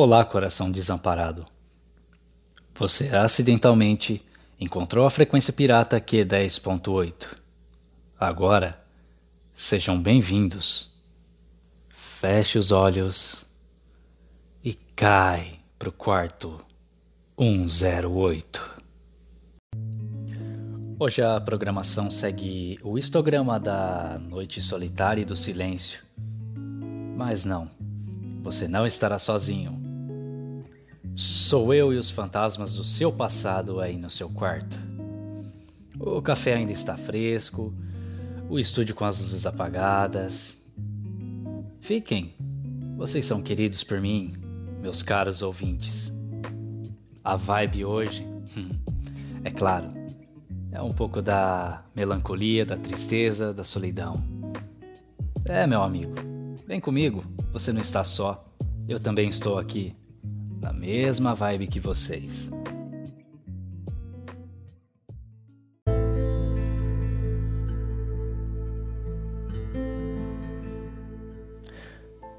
Olá, coração desamparado. Você acidentalmente encontrou a frequência pirata Q10.8. Agora, sejam bem-vindos. Feche os olhos e cai pro quarto 108. Hoje a programação segue o histograma da Noite Solitária e do Silêncio. Mas não, você não estará sozinho. Sou eu e os fantasmas do seu passado aí no seu quarto. O café ainda está fresco, o estúdio com as luzes apagadas. Fiquem, vocês são queridos por mim, meus caros ouvintes. A vibe hoje, é claro, é um pouco da melancolia, da tristeza, da solidão. É, meu amigo, vem comigo, você não está só, eu também estou aqui na mesma vibe que vocês.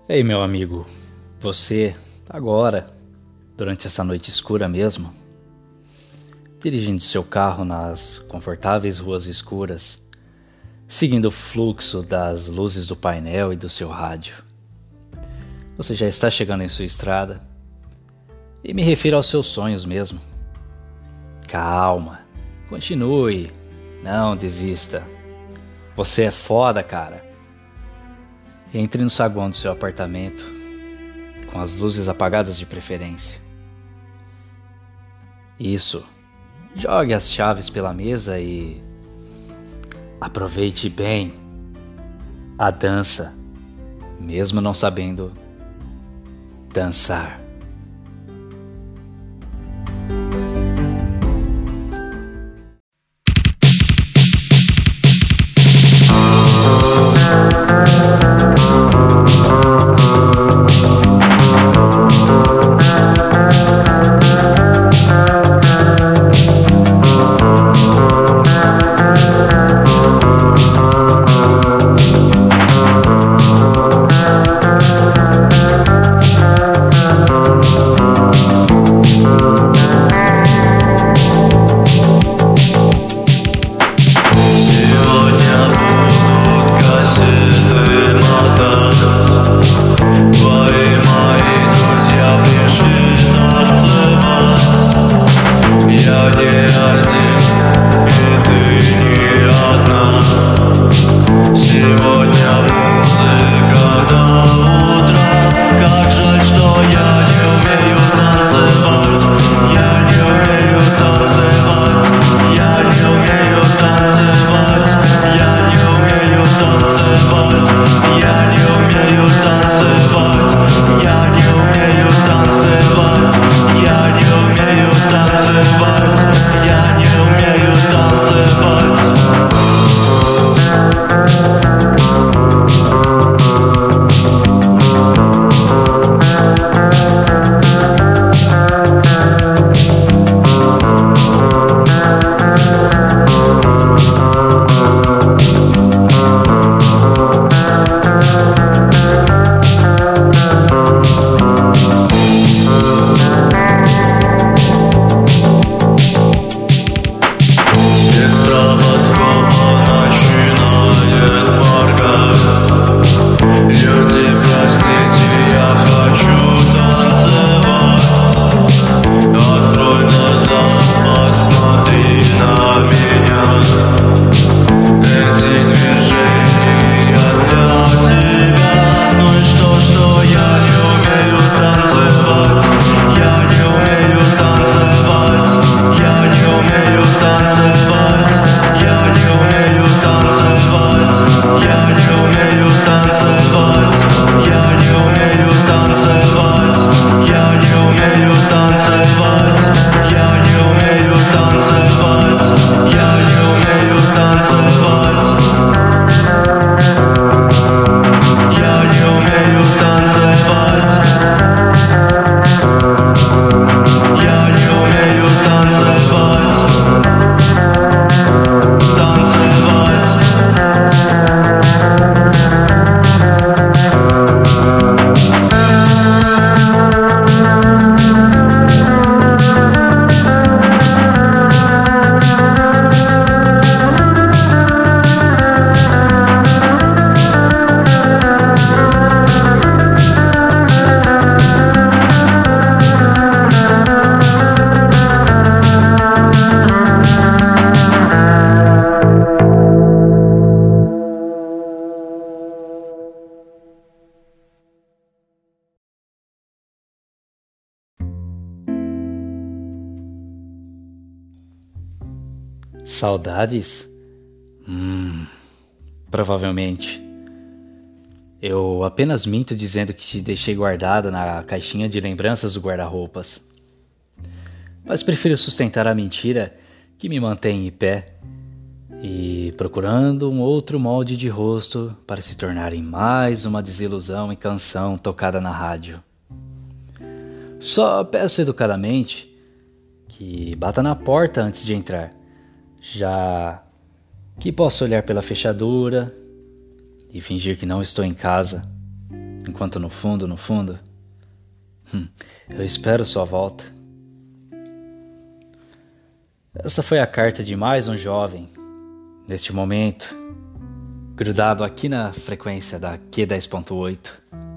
Ei, meu amigo, você, agora, durante essa noite escura mesmo, dirigindo seu carro nas confortáveis ruas escuras, seguindo o fluxo das luzes do painel e do seu rádio. Você já está chegando em sua estrada, e me refiro aos seus sonhos mesmo. Calma, continue, não desista. Você é foda, cara. Entre no saguão do seu apartamento, com as luzes apagadas de preferência. Isso. Jogue as chaves pela mesa e aproveite bem a dança, mesmo não sabendo dançar. Hum, provavelmente. Eu apenas minto dizendo que te deixei guardada na caixinha de lembranças do guarda-roupas. Mas prefiro sustentar a mentira que me mantém em pé e procurando um outro molde de rosto para se tornar em mais uma desilusão e canção tocada na rádio. Só peço educadamente que bata na porta antes de entrar, já que posso olhar pela fechadura e fingir que não estou em casa, enquanto no fundo, no fundo, hum, eu espero sua volta. Essa foi a carta de mais um jovem, neste momento, grudado aqui na frequência da Q10.8.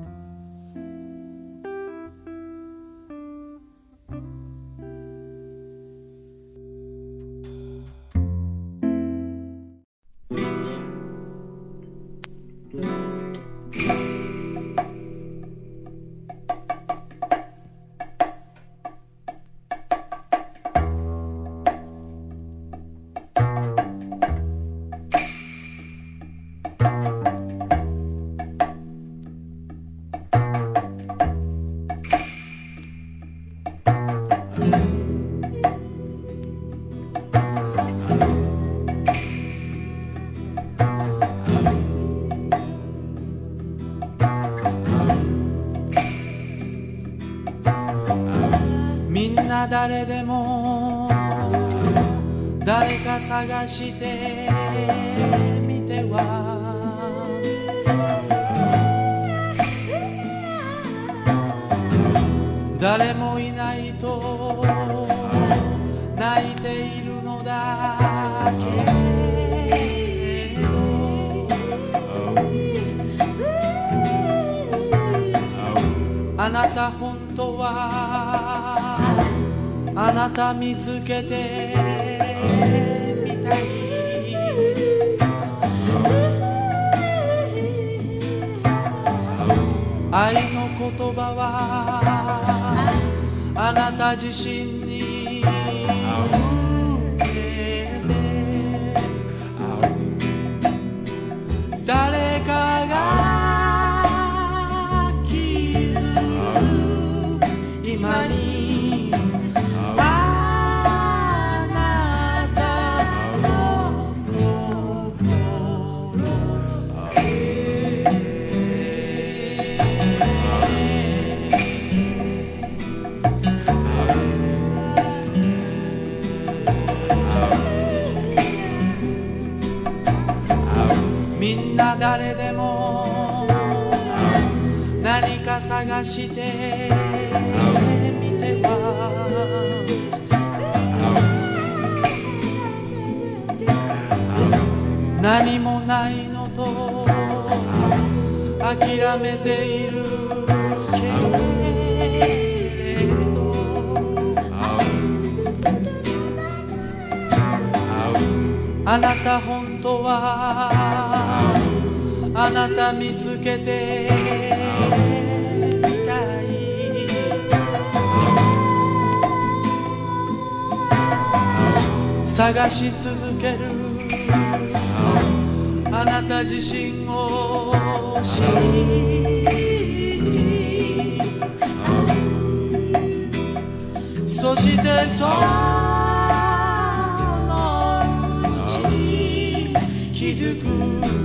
誰でも誰か探してみては。誰もいないと泣いているのだけ。あなた本当はあなた見つけてみたい。愛の言葉はあなた自身に誰誰でも何か探してみては。何もないのと諦めているけれど。あなた本当はあなた見つけてみたい。探し続ける。あなた自身を信じ。そしてそのうち気づく。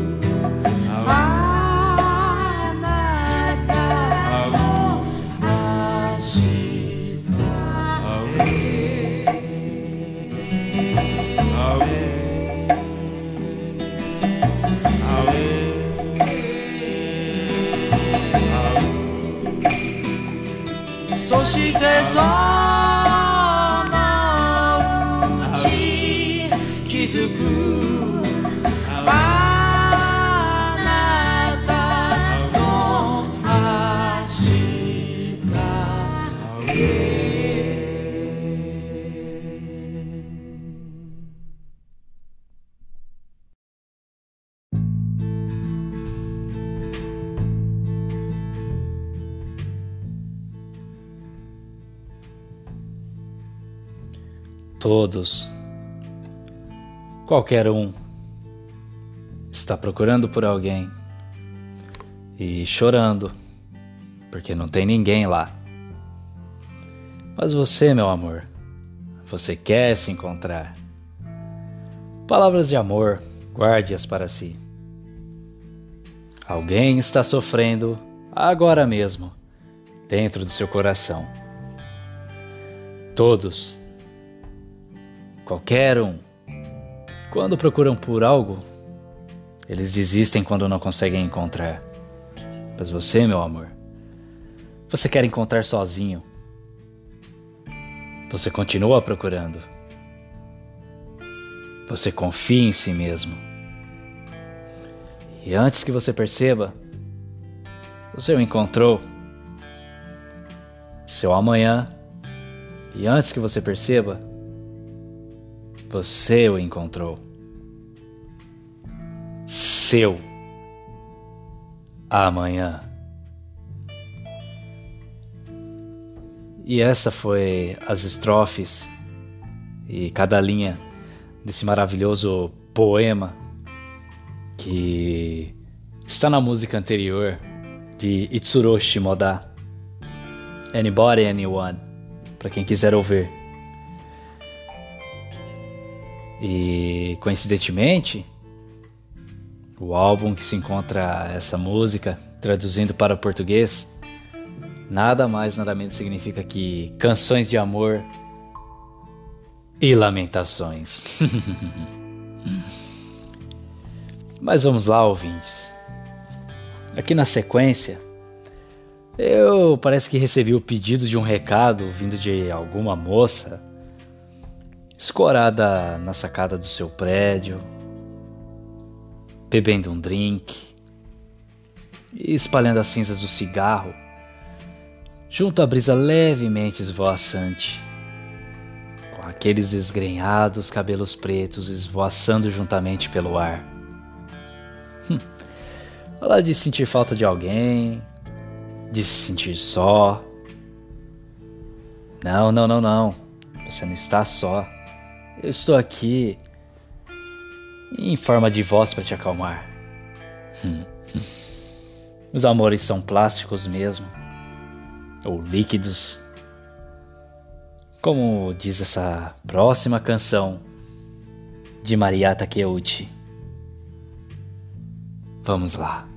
she goes on. 多多 Qualquer um está procurando por alguém e chorando porque não tem ninguém lá. Mas você, meu amor, você quer se encontrar. Palavras de amor, guarde-as para si. Alguém está sofrendo agora mesmo, dentro do seu coração. Todos, qualquer um, quando procuram por algo, eles desistem quando não conseguem encontrar. Mas você, meu amor, você quer encontrar sozinho. Você continua procurando. Você confia em si mesmo. E antes que você perceba, você o encontrou. Seu amanhã. E antes que você perceba, você o encontrou. Seu amanhã. E essa foi as estrofes e cada linha desse maravilhoso poema que está na música anterior de Itsuro Shimoda. Anybody, Anyone, para quem quiser ouvir. E coincidentemente, o álbum que se encontra essa música, traduzindo para o português, nada mais nada menos significa que canções de amor e lamentações. Mas vamos lá, ouvintes. Aqui na sequência, eu parece que recebi o pedido de um recado vindo de alguma moça escorada na sacada do seu prédio, bebendo um drink espalhando as cinzas do cigarro junto à brisa levemente esvoaçante, com aqueles esgrenhados cabelos pretos esvoaçando juntamente pelo ar. Hum, falar de sentir falta de alguém, de se sentir só. Não, não, não, não. Você não está só. Eu estou aqui em forma de voz para te acalmar. Hum. Os amores são plásticos mesmo ou líquidos. Como diz essa próxima canção de Maria Takeuchi. Vamos lá.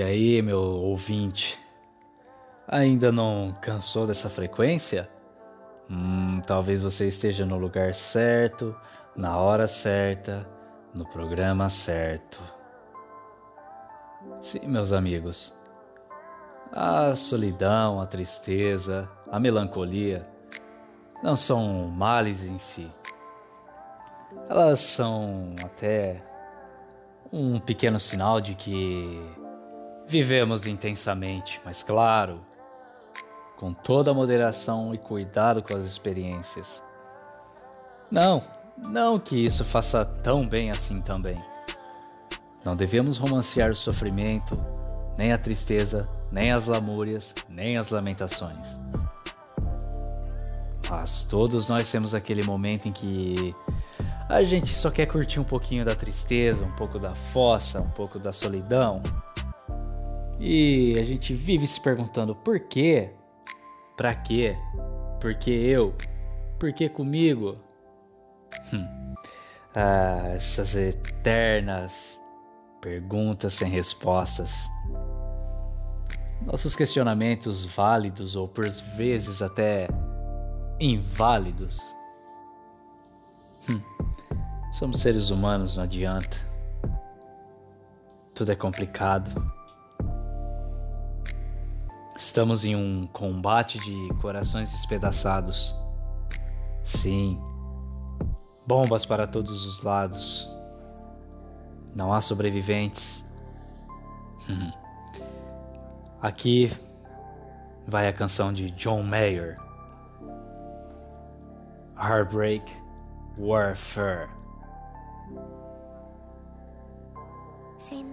E aí, meu ouvinte, ainda não cansou dessa frequência? Hum, talvez você esteja no lugar certo, na hora certa, no programa certo. Sim, meus amigos, a solidão, a tristeza, a melancolia não são males em si. Elas são até um pequeno sinal de que Vivemos intensamente, mas claro, com toda a moderação e cuidado com as experiências. Não, não que isso faça tão bem assim também. Não devemos romancear o sofrimento, nem a tristeza, nem as lamúrias, nem as lamentações. Mas todos nós temos aquele momento em que a gente só quer curtir um pouquinho da tristeza, um pouco da fossa, um pouco da solidão. E a gente vive se perguntando por quê? Pra quê? Por que eu? Por que comigo? Hum. Ah, essas eternas perguntas sem respostas. Nossos questionamentos válidos ou por vezes até inválidos. Hum. Somos seres humanos, não adianta. Tudo é complicado. Estamos em um combate de corações despedaçados. Sim, bombas para todos os lados. Não há sobreviventes. Aqui vai a canção de John Mayer. Heartbreak Warfare. Say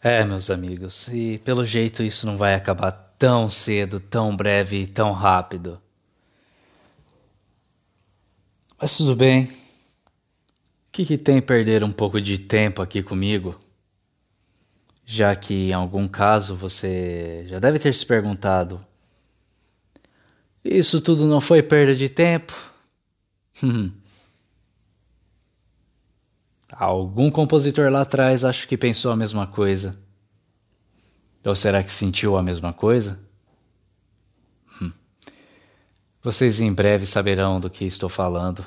É, meus amigos, e pelo jeito isso não vai acabar tão cedo, tão breve e tão rápido. Mas tudo bem. O que, que tem perder um pouco de tempo aqui comigo? Já que em algum caso você já deve ter se perguntado: Isso tudo não foi perda de tempo? Algum compositor lá atrás acho que pensou a mesma coisa. Ou será que sentiu a mesma coisa? Hum. Vocês em breve saberão do que estou falando.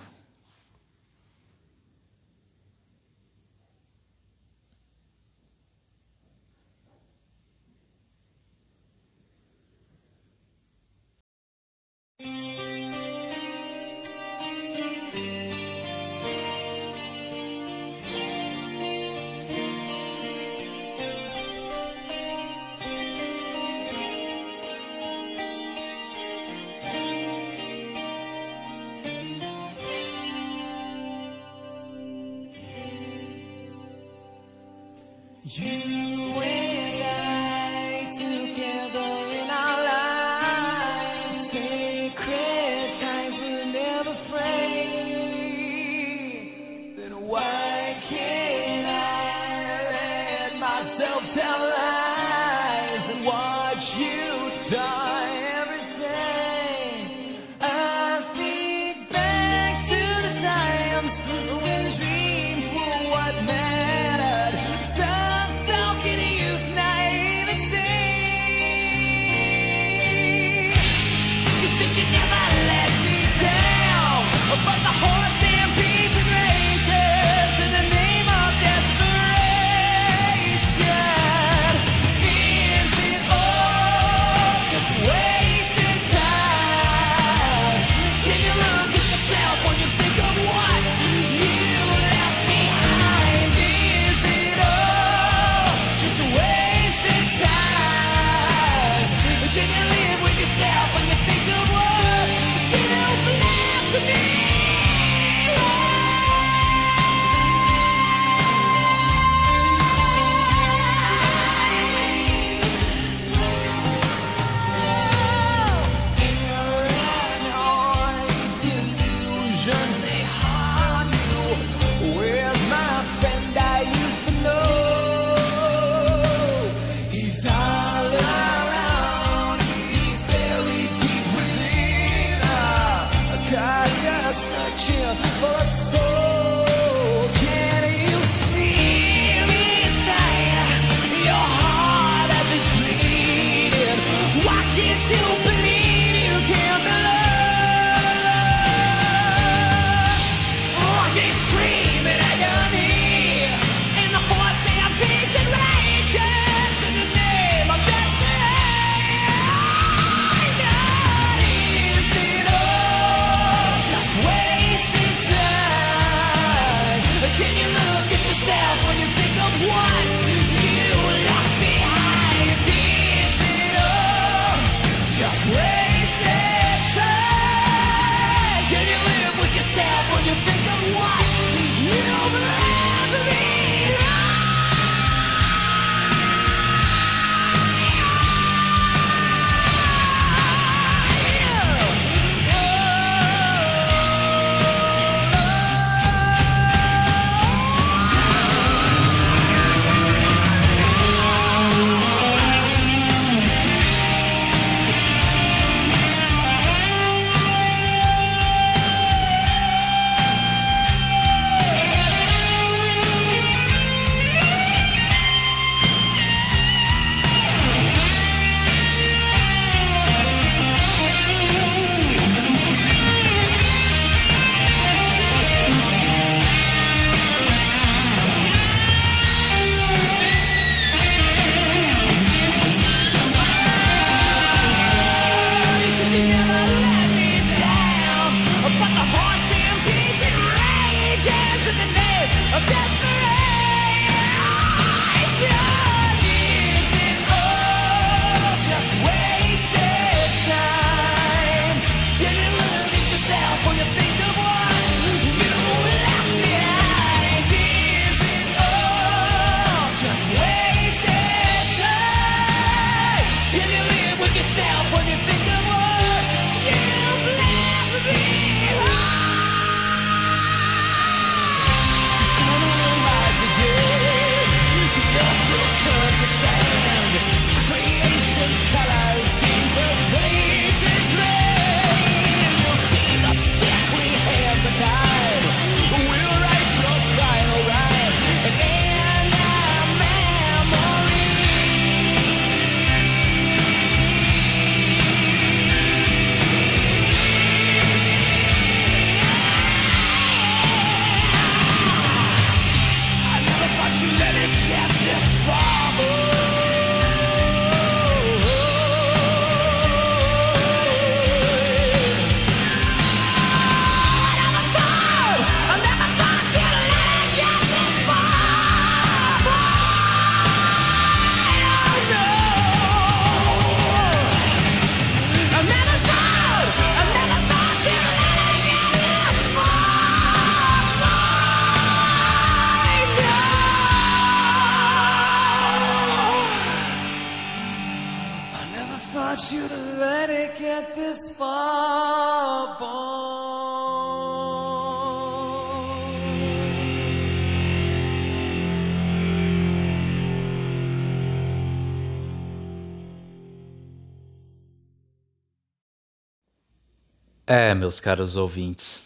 É, meus caros ouvintes.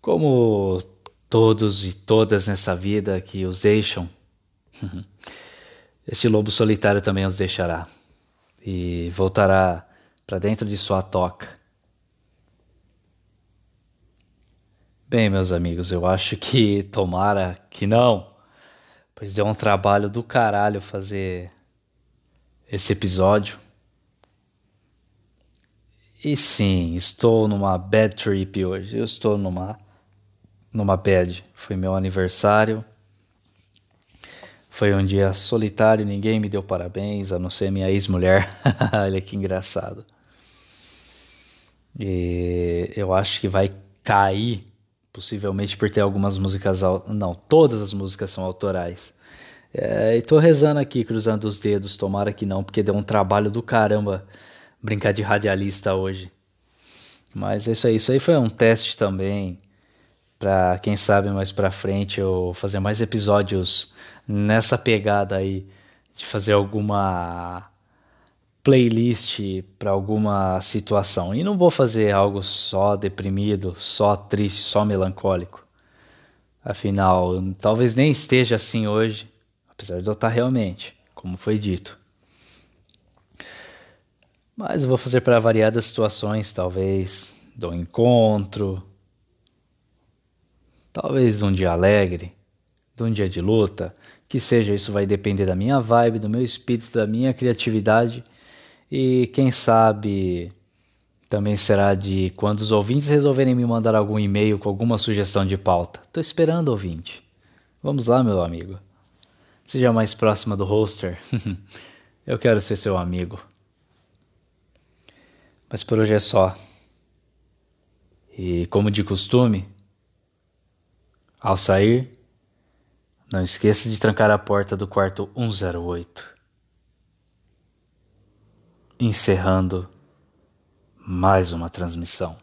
Como todos e todas nessa vida que os deixam, este lobo solitário também os deixará e voltará para dentro de sua toca. Bem, meus amigos, eu acho que tomara que não, pois deu um trabalho do caralho fazer esse episódio. E sim, estou numa bad trip hoje. Eu estou numa numa bad. Foi meu aniversário. Foi um dia solitário, ninguém me deu parabéns, a não ser minha ex-mulher. Olha que engraçado. E eu acho que vai cair, possivelmente por ter algumas músicas. Não, todas as músicas são autorais. É, e tô rezando aqui, cruzando os dedos, tomara que não, porque deu um trabalho do caramba brincar de radialista hoje. Mas é isso aí. Isso aí foi um teste também para quem sabe mais para frente eu fazer mais episódios nessa pegada aí de fazer alguma playlist para alguma situação. E não vou fazer algo só deprimido, só triste, só melancólico. Afinal, talvez nem esteja assim hoje, apesar de eu estar realmente, como foi dito. Mas eu vou fazer para variadas situações, talvez do encontro, talvez um dia alegre, de um dia de luta, que seja, isso vai depender da minha vibe, do meu espírito, da minha criatividade e quem sabe também será de quando os ouvintes resolverem me mandar algum e-mail com alguma sugestão de pauta. Tô esperando, ouvinte. Vamos lá, meu amigo. Seja mais próxima do roster. Eu quero ser seu amigo. Mas por hoje é só. E como de costume, ao sair, não esqueça de trancar a porta do quarto 108. Encerrando mais uma transmissão.